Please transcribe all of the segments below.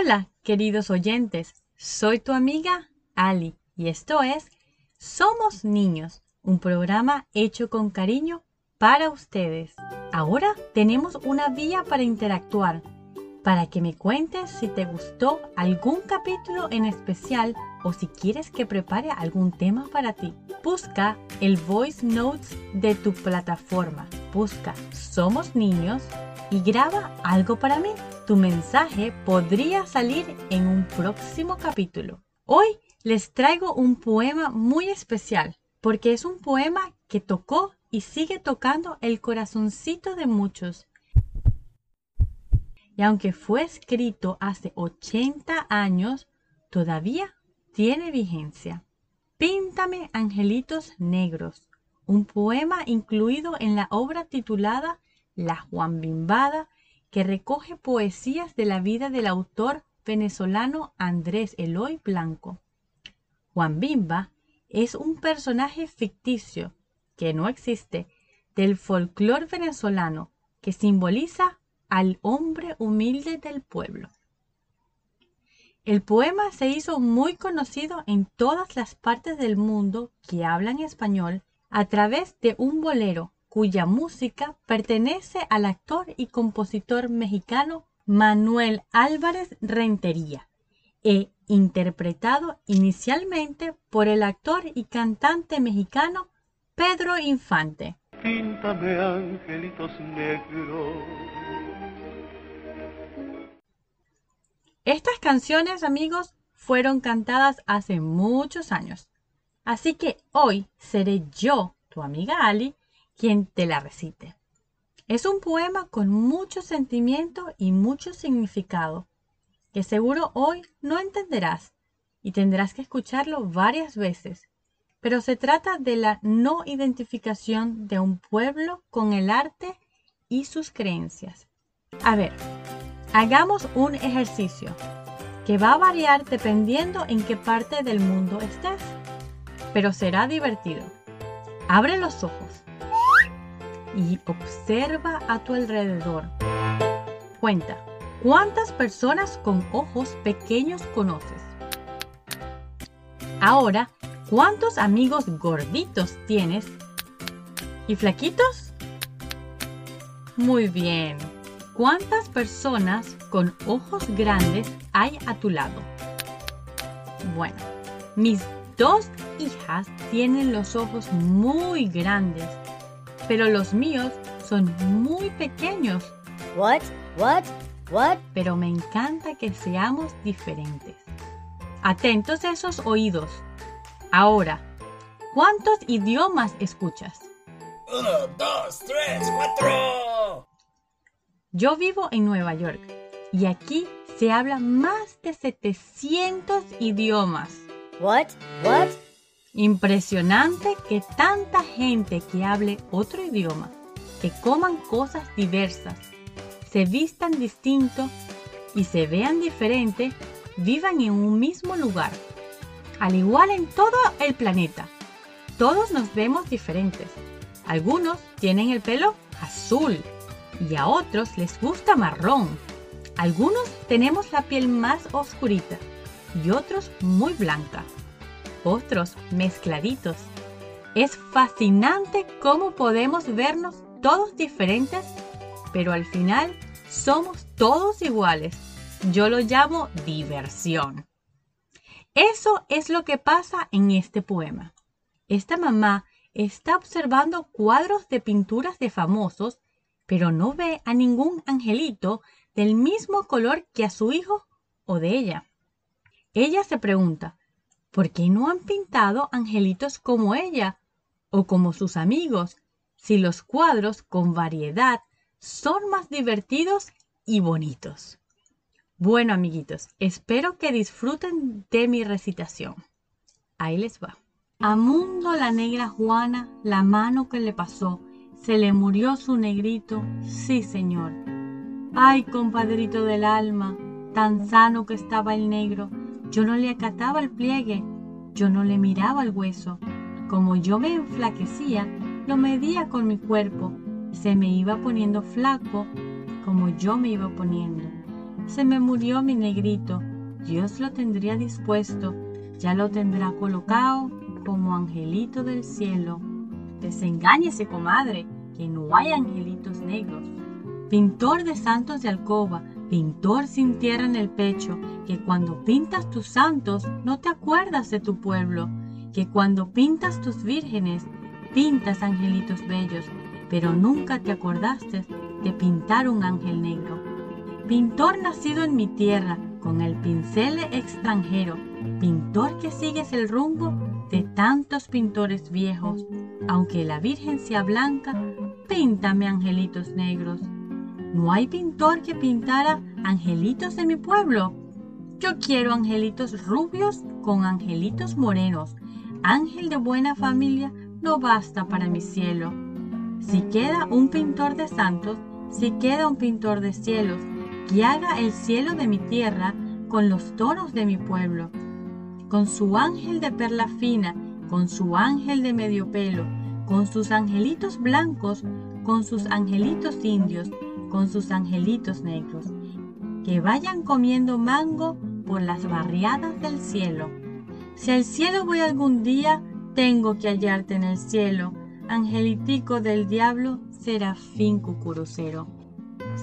Hola, queridos oyentes, soy tu amiga Ali y esto es Somos Niños, un programa hecho con cariño para ustedes. Ahora tenemos una vía para interactuar, para que me cuentes si te gustó algún capítulo en especial o si quieres que prepare algún tema para ti. Busca el voice notes de tu plataforma. Busca Somos Niños y graba algo para mí. Tu mensaje podría salir en un próximo capítulo. Hoy les traigo un poema muy especial porque es un poema que tocó y sigue tocando el corazoncito de muchos. Y aunque fue escrito hace 80 años, todavía tiene vigencia. Píntame angelitos negros, un poema incluido en la obra titulada La Juan Bimbada, que recoge poesías de la vida del autor venezolano Andrés Eloy Blanco. Juan Bimba es un personaje ficticio que no existe del folclore venezolano que simboliza al hombre humilde del pueblo. El poema se hizo muy conocido en todas las partes del mundo que hablan español a través de un bolero cuya música pertenece al actor y compositor mexicano Manuel Álvarez Rentería e interpretado inicialmente por el actor y cantante mexicano Pedro Infante. Angelitos negros Estas canciones, amigos, fueron cantadas hace muchos años. Así que hoy seré yo, tu amiga Ali, quien te la recite. Es un poema con mucho sentimiento y mucho significado, que seguro hoy no entenderás y tendrás que escucharlo varias veces. Pero se trata de la no identificación de un pueblo con el arte y sus creencias. A ver, Hagamos un ejercicio que va a variar dependiendo en qué parte del mundo estés, pero será divertido. Abre los ojos y observa a tu alrededor. Cuenta, ¿cuántas personas con ojos pequeños conoces? Ahora, ¿cuántos amigos gorditos tienes? ¿Y flaquitos? Muy bien. ¿Cuántas personas con ojos grandes hay a tu lado? Bueno, mis dos hijas tienen los ojos muy grandes, pero los míos son muy pequeños. What? What? What? Pero me encanta que seamos diferentes. Atentos a esos oídos. Ahora, ¿cuántos idiomas escuchas? Uno, dos, tres, cuatro. Yo vivo en Nueva York y aquí se habla más de 700 idiomas. What? What? Impresionante que tanta gente que hable otro idioma, que coman cosas diversas, se vistan distinto y se vean diferente, vivan en un mismo lugar. Al igual en todo el planeta. Todos nos vemos diferentes. Algunos tienen el pelo azul, y a otros les gusta marrón. Algunos tenemos la piel más oscurita y otros muy blanca. Otros mezcladitos. Es fascinante cómo podemos vernos todos diferentes, pero al final somos todos iguales. Yo lo llamo diversión. Eso es lo que pasa en este poema. Esta mamá está observando cuadros de pinturas de famosos pero no ve a ningún angelito del mismo color que a su hijo o de ella. Ella se pregunta, ¿por qué no han pintado angelitos como ella o como sus amigos si los cuadros con variedad son más divertidos y bonitos? Bueno, amiguitos, espero que disfruten de mi recitación. Ahí les va. A Mundo la negra Juana, la mano que le pasó, se le murió su negrito, sí señor. Ay, compadrito del alma, tan sano que estaba el negro, yo no le acataba el pliegue, yo no le miraba el hueso. Como yo me enflaquecía, lo medía con mi cuerpo, se me iba poniendo flaco como yo me iba poniendo. se me murió mi negrito. Dios lo tendría dispuesto, ya lo tendrá colocado como angelito del cielo. Desengáñese, comadre, que no hay angelitos negros. Pintor de santos de alcoba, pintor sin tierra en el pecho, que cuando pintas tus santos no te acuerdas de tu pueblo, que cuando pintas tus vírgenes pintas angelitos bellos, pero nunca te acordaste de pintar un ángel negro. Pintor nacido en mi tierra, con el pincel extranjero, pintor que sigues el rumbo de tantos pintores viejos, aunque la Virgen sea blanca, píntame angelitos negros. ¿No hay pintor que pintara angelitos de mi pueblo? Yo quiero angelitos rubios con angelitos morenos. Ángel de buena familia no basta para mi cielo. Si queda un pintor de santos, si queda un pintor de cielos, que haga el cielo de mi tierra con los tonos de mi pueblo, con su ángel de perla fina, con su ángel de medio pelo, con sus angelitos blancos, con sus angelitos indios, con sus angelitos negros, que vayan comiendo mango por las barriadas del cielo. Si al cielo voy algún día, tengo que hallarte en el cielo, angelitico del diablo, serafín cucurucero.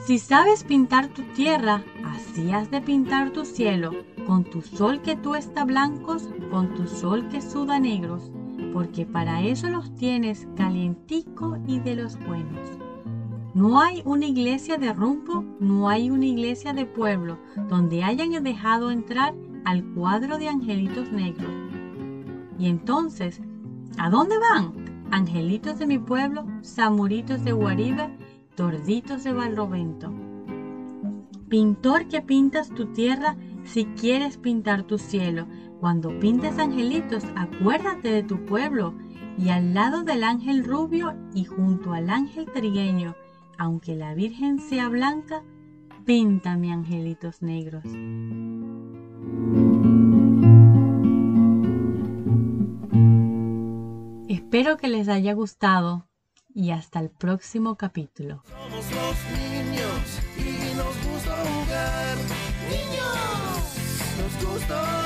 Si sabes pintar tu tierra, así has de pintar tu cielo, con tu sol que tú está blancos, con tu sol que suda negros, porque para eso los tienes calientico y de los buenos. No hay una iglesia de rumbo, no hay una iglesia de pueblo donde hayan dejado entrar al cuadro de angelitos negros y entonces, ¿a dónde van? Angelitos de mi pueblo, samuritos de Guaribe, torditos de Valrovento. Pintor que pintas tu tierra si quieres pintar tu cielo. Cuando pintes angelitos, acuérdate de tu pueblo. Y al lado del ángel rubio y junto al ángel trigueño, aunque la Virgen sea blanca, píntame angelitos negros. Espero que les haya gustado y hasta el próximo capítulo. Somos los niños y nos gusta jugar. Niños, nos gusta